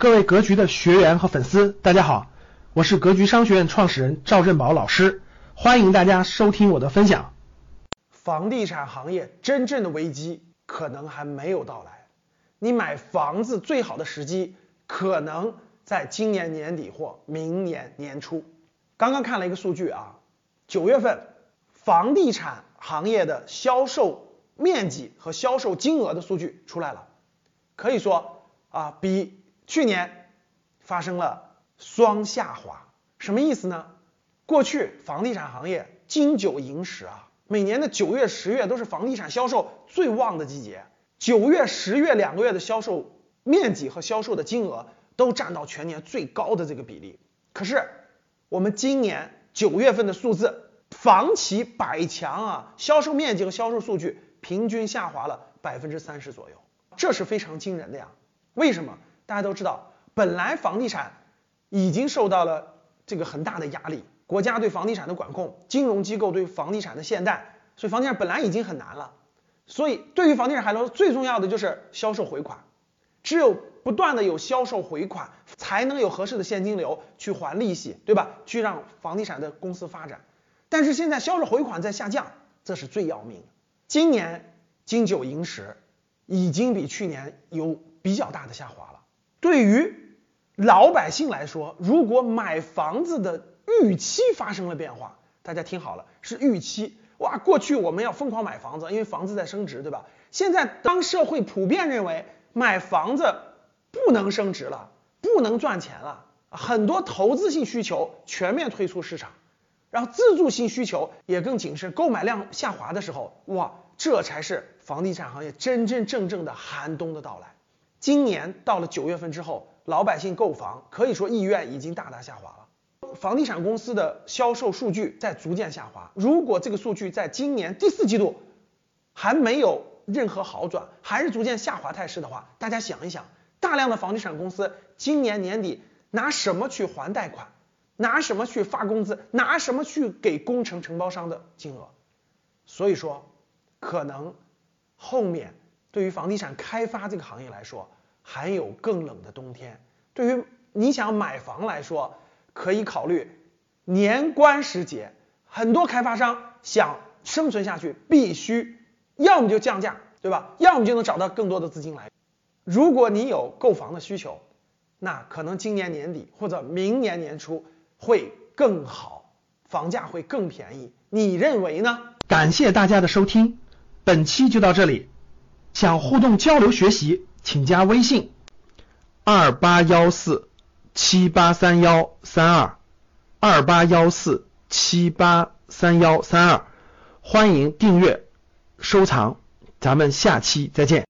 各位格局的学员和粉丝，大家好，我是格局商学院创始人赵振宝老师，欢迎大家收听我的分享。房地产行业真正的危机可能还没有到来，你买房子最好的时机可能在今年年底或明年年初。刚刚看了一个数据啊，九月份房地产行业的销售面积和销售金额的数据出来了，可以说啊比。去年发生了双下滑，什么意思呢？过去房地产行业金九银十啊，每年的九月、十月都是房地产销售最旺的季节，九月、十月两个月的销售面积和销售的金额都占到全年最高的这个比例。可是我们今年九月份的数字，房企百强啊，销售面积和销售数据平均下滑了百分之三十左右，这是非常惊人的呀。为什么？大家都知道，本来房地产已经受到了这个很大的压力，国家对房地产的管控，金融机构对房地产的限贷，所以房地产本来已经很难了。所以对于房地产来说，最重要的就是销售回款，只有不断的有销售回款，才能有合适的现金流去还利息，对吧？去让房地产的公司发展。但是现在销售回款在下降，这是最要命的。今年金九银十已经比去年有比较大的下滑了。对于老百姓来说，如果买房子的预期发生了变化，大家听好了，是预期。哇，过去我们要疯狂买房子，因为房子在升值，对吧？现在当社会普遍认为买房子不能升值了，不能赚钱了，很多投资性需求全面退出市场，然后自住性需求也更谨慎，购买量下滑的时候，哇，这才是房地产行业真真正正的寒冬的到来。今年到了九月份之后，老百姓购房可以说意愿已经大大下滑了。房地产公司的销售数据在逐渐下滑。如果这个数据在今年第四季度还没有任何好转，还是逐渐下滑态势的话，大家想一想，大量的房地产公司今年年底拿什么去还贷款？拿什么去发工资？拿什么去给工程承包商的金额？所以说，可能后面。对于房地产开发这个行业来说，还有更冷的冬天。对于你想买房来说，可以考虑年关时节，很多开发商想生存下去，必须要么就降价，对吧？要么就能找到更多的资金来。如果你有购房的需求，那可能今年年底或者明年年初会更好，房价会更便宜。你认为呢？感谢大家的收听，本期就到这里。想互动交流学习，请加微信二八幺四七八三幺三二二八幺四七八三幺三二，欢迎订阅收藏，咱们下期再见。